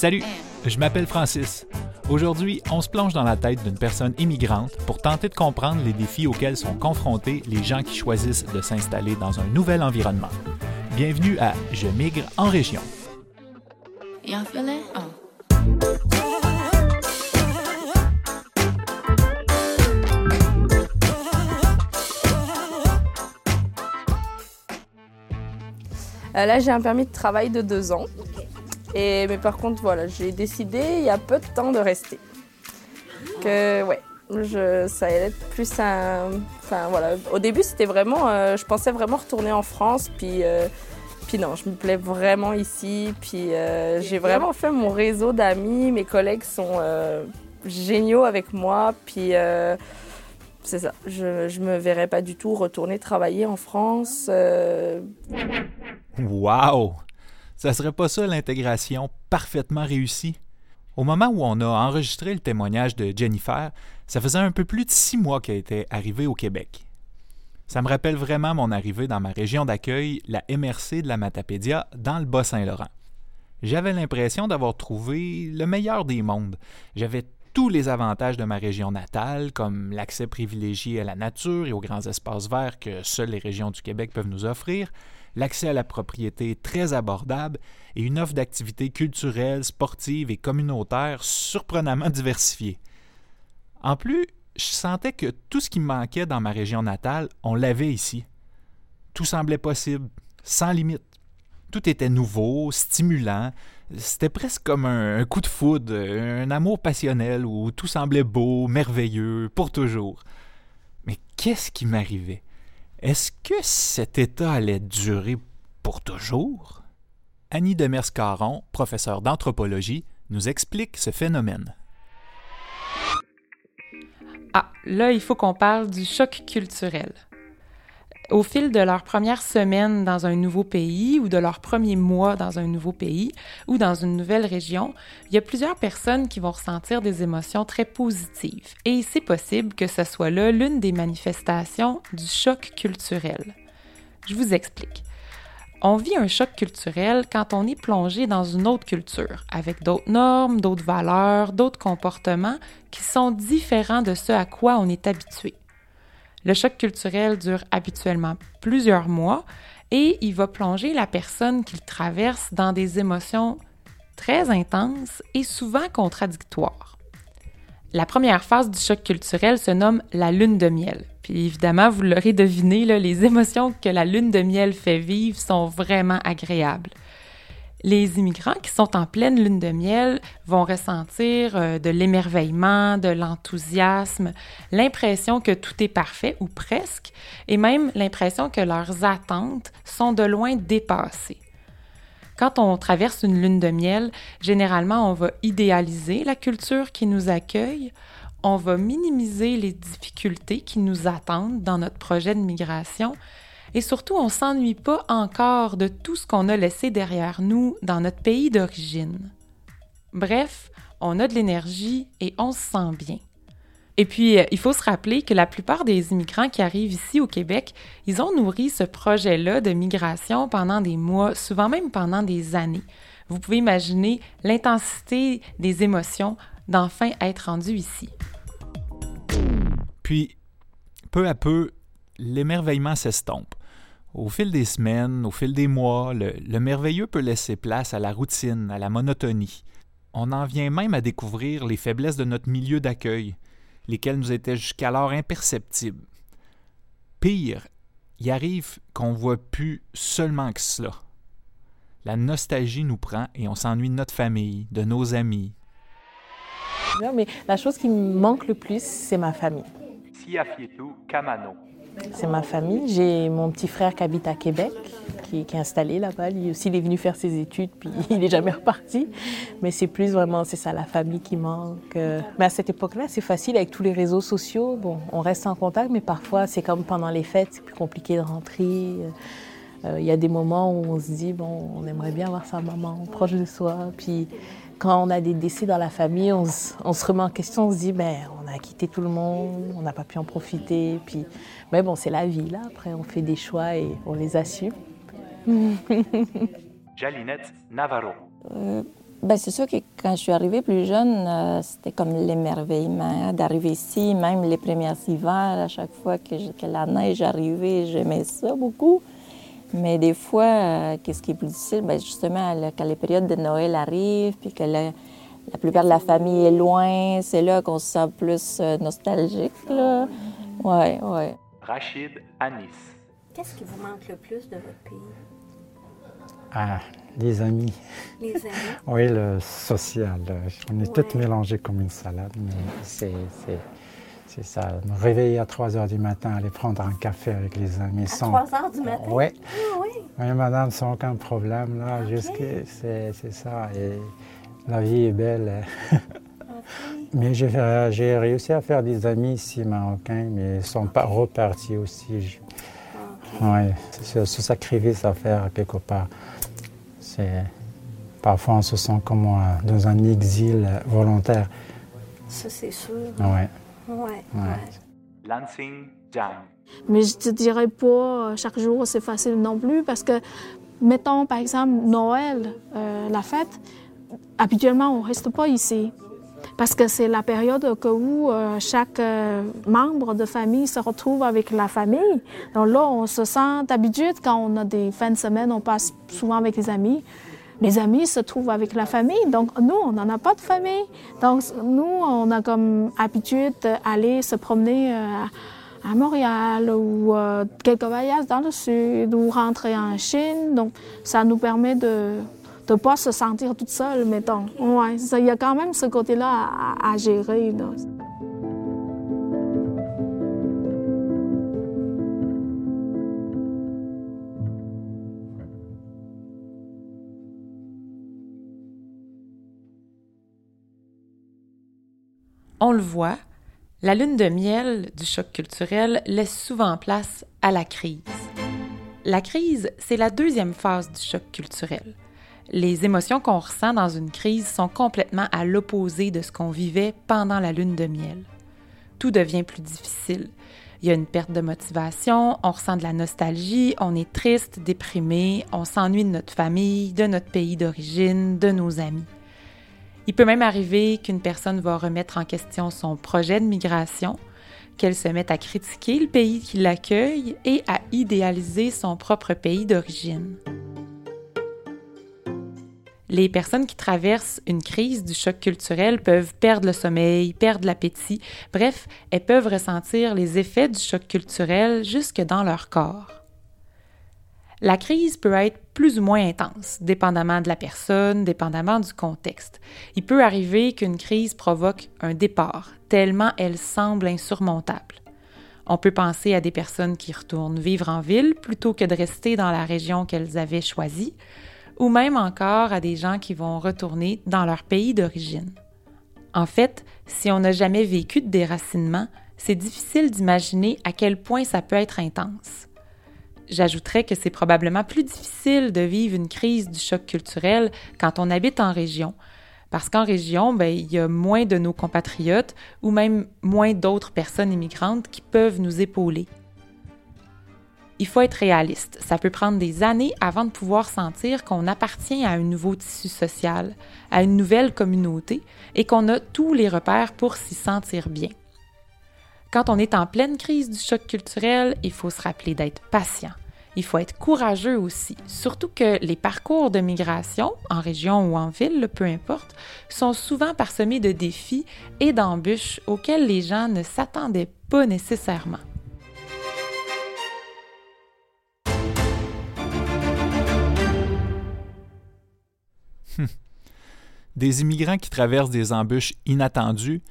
Salut, je m'appelle Francis. Aujourd'hui, on se plonge dans la tête d'une personne immigrante pour tenter de comprendre les défis auxquels sont confrontés les gens qui choisissent de s'installer dans un nouvel environnement. Bienvenue à Je migre en région. Euh, là, j'ai un permis de travail de deux ans. Et, mais par contre, voilà, j'ai décidé il y a peu de temps de rester. Que, ouais, je, ça allait être plus un. Enfin, voilà. Au début, c'était vraiment. Euh, je pensais vraiment retourner en France, puis. Euh, puis non, je me plais vraiment ici. Puis j'ai vraiment fait mon réseau d'amis. Mes collègues sont géniaux avec moi. Puis c'est ça. Je, je me verrais pas du tout retourner travailler en France. Wow! Ça serait pas ça l'intégration parfaitement réussie? Au moment où on a enregistré le témoignage de Jennifer, ça faisait un peu plus de six mois qu'elle était arrivée au Québec. Ça me rappelle vraiment mon arrivée dans ma région d'accueil, la MRC de la Matapédia, dans le Bas-Saint-Laurent. J'avais l'impression d'avoir trouvé le meilleur des mondes. J'avais tous les avantages de ma région natale, comme l'accès privilégié à la nature et aux grands espaces verts que seules les régions du Québec peuvent nous offrir, l'accès à la propriété très abordable et une offre d'activités culturelles, sportives et communautaires surprenamment diversifiée. En plus, je sentais que tout ce qui manquait dans ma région natale, on l'avait ici. Tout semblait possible, sans limite. Tout était nouveau, stimulant. C'était presque comme un, coup de foudre, un amour passionnel où tout semblait beau, merveilleux, pour toujours. Mais qu'est-ce qui m'arrivait? Est-ce que cet état allait durer pour toujours? Annie Demers-Caron, professeure d'anthropologie, nous explique ce phénomène. Ah, là, il faut qu'on parle du choc culturel. Au fil de leur première semaine dans un nouveau pays ou de leur premier mois dans un nouveau pays ou dans une nouvelle région, il y a plusieurs personnes qui vont ressentir des émotions très positives. Et c'est possible que ce soit là l'une des manifestations du choc culturel. Je vous explique. On vit un choc culturel quand on est plongé dans une autre culture, avec d'autres normes, d'autres valeurs, d'autres comportements qui sont différents de ce à quoi on est habitué. Le choc culturel dure habituellement plusieurs mois et il va plonger la personne qu'il traverse dans des émotions très intenses et souvent contradictoires. La première phase du choc culturel se nomme la lune de miel. Puis évidemment, vous l'aurez deviné, les émotions que la lune de miel fait vivre sont vraiment agréables. Les immigrants qui sont en pleine lune de miel vont ressentir euh, de l'émerveillement, de l'enthousiasme, l'impression que tout est parfait ou presque, et même l'impression que leurs attentes sont de loin dépassées. Quand on traverse une lune de miel, généralement on va idéaliser la culture qui nous accueille, on va minimiser les difficultés qui nous attendent dans notre projet de migration, et surtout, on s'ennuie pas encore de tout ce qu'on a laissé derrière nous dans notre pays d'origine. Bref, on a de l'énergie et on se sent bien. Et puis, euh, il faut se rappeler que la plupart des immigrants qui arrivent ici au Québec, ils ont nourri ce projet-là de migration pendant des mois, souvent même pendant des années. Vous pouvez imaginer l'intensité des émotions d'enfin être rendu ici. Puis, peu à peu, l'émerveillement s'estompe. Au fil des semaines, au fil des mois, le, merveilleux peut laisser place à la routine, à la monotonie. On en vient même à découvrir les faiblesses de notre milieu d'accueil, lesquelles nous étaient jusqu'alors imperceptibles. Pire, il arrive qu'on voit plus seulement que cela. La nostalgie nous prend et on s'ennuie de notre famille, de nos amis. Mais la chose qui me manque le plus, c'est ma famille. Kamano. C'est ma famille. J'ai mon petit frère qui habite à Québec, qui, est installé là-bas. Lui aussi, il est venu faire ses études, puis il n'est jamais reparti. Mais c'est plus vraiment, c'est ça, la famille qui manque. Mais à cette époque-là, c'est facile avec tous les réseaux sociaux. On reste en contact, mais parfois, c'est comme pendant les fêtes, c'est plus compliqué de rentrer. Euh, il y a des moments où on se dit, bon, on aimerait bien voir sa maman proche de soi. Quand on a des décès dans la famille, on se, remet en question, on se dit, ben, on a quitté tout le monde, on n'a pas pu en profiter. Puis, mais bon, c'est la vie, là. Après, on fait des choix et on les assume. Jalinette Navarro. Euh, Ben, c'est sûr que quand je suis arrivée plus jeune, euh, c'était comme l'émerveillement hein, d'arriver ici, même les premiers hivers, à chaque fois que, la neige arrivait, j'aimais ça beaucoup. Mais des fois, euh, qu'est-ce qui est plus difficile? Ben, justement, quand les périodes de Noël arrivent, puis que la, plupart de la famille est loin, c'est là qu'on se sent plus euh, nostalgique. Là. Ouais, ouais. Rachid Anis. Qu'est-ce qui vous manque le plus de votre pays? Ah, les amis. Les amis? oui, le social. On est tous mélangés comme une salade, mais c'est, c'est, ça. Me réveiller à 3 heures du matin, aller prendre un café avec les amis. À sans... 3 heures du matin? Oui. Ah, oui. Oui, madame, sans aucun problème. Là, c'est, c'est ça. Et la vie est belle. Mais j'ai réussi à faire des amis ici marocains, mais ils sont pas repartis aussi. Oui, se, se sacrifice à faire quelque part. C'est parfois on se sent comme dans un exil volontaire. Ça c'est sûr. Oui. Ouais. ouais. Lansing Jam. Mais je te dirais pas euh, chaque jour c'est facile non plus parce que mettons par exemple Noël, euh, la fête, habituellement on reste pas ici parce que c'est la période où euh, chaque euh, membre de famille se retrouve avec la famille. Donc là, on se sent d'habitude quand on a des fins de semaine, on passe souvent avec les amis. Les amis se trouvent avec la famille. Donc nous, on n'en a pas de famille. Donc nous, on a comme habitude d'aller se promener euh, à Montréal ou quelques voyages dans le sud ou rentrer en Chine. Donc ça nous permet de de ne pas se sentir toute seule, mettons. Ouais, il y a quand même ce côté-là à, gérer. On le voit, la lune de miel du choc culturel laisse souvent place à la crise. La crise, c'est la deuxième phase du choc culturel. Les émotions qu'on ressent dans une crise sont complètement à l'opposé de ce qu'on vivait pendant la lune de miel. Tout devient plus difficile. Il y a une perte de motivation, on ressent de la nostalgie, on est triste, déprimé, on s'ennuie de notre famille, de notre pays d'origine, de nos amis. Il peut même arriver qu'une personne va remettre en question son projet de migration, qu'elle se mette à critiquer le pays qui l'accueille et à idéaliser son propre pays d'origine. Les personnes qui traversent une crise du choc culturel peuvent perdre le sommeil, perdre l'appétit, bref, elles peuvent ressentir les effets du choc culturel jusque dans leur corps. La crise peut être plus ou moins intense, dépendamment de la personne, dépendamment du contexte. Il peut arriver qu'une crise provoque un départ, tellement elle semble insurmontable. On peut penser à des personnes qui retournent vivre en ville plutôt que de rester dans la région qu'elles avaient choisie, ou même encore à des gens qui vont retourner dans leur pays d'origine. En fait, si on n'a jamais vécu de déracinement, c'est difficile d'imaginer à quel point ça peut être intense. J'ajouterais que c'est probablement plus difficile de vivre une crise du choc culturel quand on habite en région, parce qu'en région, ben, il y a moins de nos compatriotes ou même moins d'autres personnes immigrantes qui peuvent nous épauler il faut être réaliste. Ça peut prendre des années avant de pouvoir sentir qu'on appartient à un nouveau tissu social, à une nouvelle communauté et qu'on a tous les repères pour s'y sentir bien. Quand on est en pleine crise du choc culturel, il faut se rappeler d'être patient. Il faut être courageux aussi, surtout que les parcours de migration, en région ou en ville, peu importe, sont souvent parsemés de défis et d'embûches auxquels les gens ne s'attendaient pas nécessairement. des immigrants qui traversent des embûches inattendues,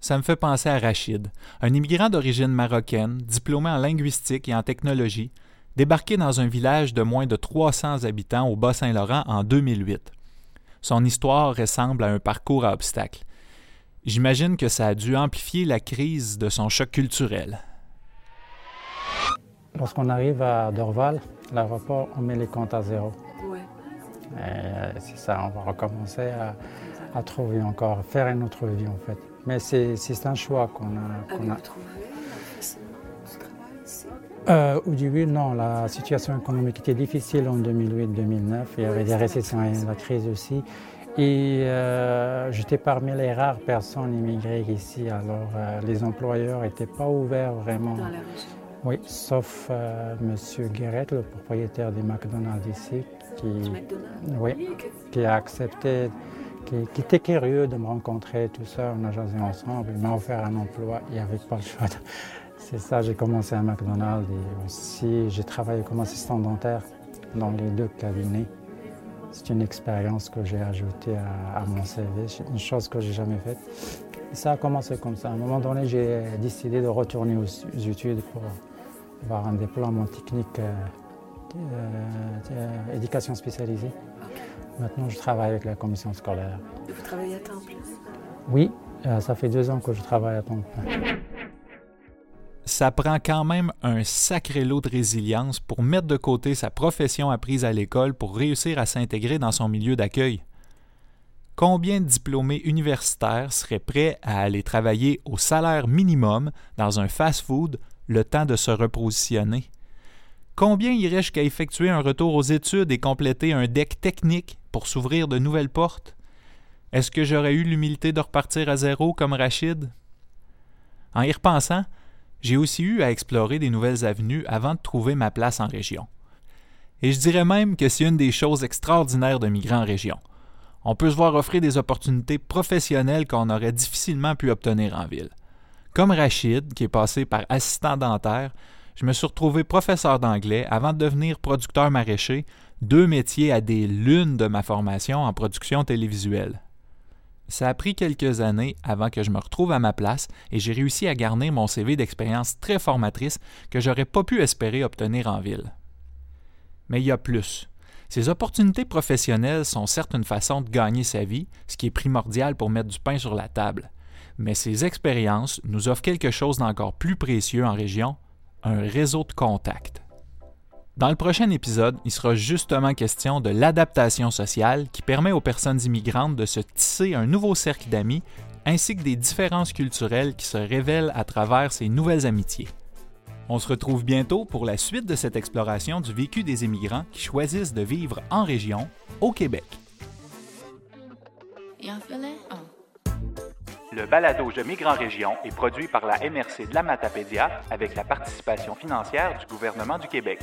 ça me fait penser à Rachid, un immigrant d'origine marocaine, diplômé en linguistique et en technologie, débarqué dans un village de moins de 300 habitants au Bas-Saint-Laurent en 2008. Son histoire ressemble à un parcours à obstacles. J'imagine que ça a dû amplifier la crise de son choc culturel. Lorsqu'on arrive à Dorval, l'aéroport, on met les comptes à zéro. Euh, c'est ça, on va recommencer à, trouver encore, faire une autre vie en fait. Mais c'est un choix qu'on a. Qu a... Euh, au début, non. La situation économique était difficile en 2008-2009. Il y avait des récessions et la crise aussi. Et euh, j'étais parmi les rares personnes immigrées ici, alors euh, les employeurs n'étaient pas ouverts vraiment. Dans la. Oui, sauf euh, M. Guéret, le propriétaire du McDonald's ici, qui, McDonald's. oui, qui a accepté, qui, était curieux de me rencontrer, tout ça. On a jasé ensemble, il m'a offert un emploi, il n'y avait pas le choix. C'est ça, j'ai commencé à McDonald's et aussi j'ai travaillé comme assistant dentaire dans les deux cabinets. C'est une expérience que j'ai ajoutée à, à mon CV, une chose que j'ai jamais faite. Ça a commencé comme ça. À un moment donné, j'ai décidé de retourner aux, aux études pour avoir un diplôme en technique euh, euh, euh, éducation spécialisée. Maintenant, je travaille avec la commission scolaire. Vous travaillez à temps plein. Oui, euh, ça fait deux ans que je travaille à temps plein. Ça prend quand même un sacré lot de résilience pour mettre de côté sa profession apprise à l'école pour réussir à s'intégrer dans son milieu d'accueil. Combien de diplômés universitaires seraient prêts à aller travailler au salaire minimum dans un fast-food le temps de se repositionner? Combien iraient jusqu'à effectuer un retour aux études et compléter un deck technique s'ouvrir de nouvelles portes? Est-ce que j'aurais eu l'humilité de repartir à zéro comme Rachid? En y repensant, j'ai aussi eu à explorer des nouvelles avenues avant de trouver ma place en région. Et je dirais même que c'est une des choses extraordinaires de migrer en région. On peut se voir offrir des opportunités professionnelles qu'on aurait difficilement pu obtenir en ville. Comme Rachid, qui est passé par assistant dentaire, je me suis retrouvé professeur d'anglais avant de devenir producteur maraîcher, deux métiers à des lunes de ma formation en production télévisuelle. Ça a pris quelques années avant que je me retrouve à ma place et j'ai réussi à garnir mon CV d'expérience très formatrice que j'aurais pas pu espérer obtenir en ville. Mais il y a plus. Ces opportunités professionnelles sont certes une façon de gagner sa vie, ce qui est primordial pour mettre du pain sur la table. Mais ces expériences nous offrent quelque chose d'encore plus précieux en région, un réseau de contacts. Dans le prochain épisode, il sera justement question de l'adaptation sociale qui permet aux personnes immigrantes de se tisser un nouveau cercle d'amis ainsi que des différences culturelles qui se révèlent à travers ces nouvelles amitiés. On se retrouve bientôt pour la suite de cette exploration du vécu des immigrants qui choisissent de vivre en région, au Québec. Le balado Je migre en région est produit par la MRC de la Matapédia avec la participation financière du gouvernement du Québec.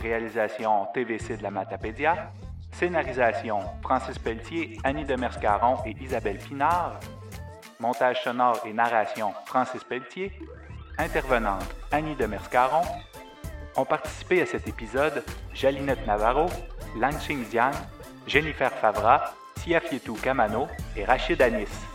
Réalisation TVC de la Matapédia. Scénarisation Francis Pelletier, Annie Demers-Caron et Isabelle Pinard. Montage sonore et narration Francis Pelletier. Intervenante Annie Demers-Caron. Ont participé à cet épisode Jalinette Navarro, Lanching Diane, Jennifer Favra, Siafietou Kamano et Rachid Anis.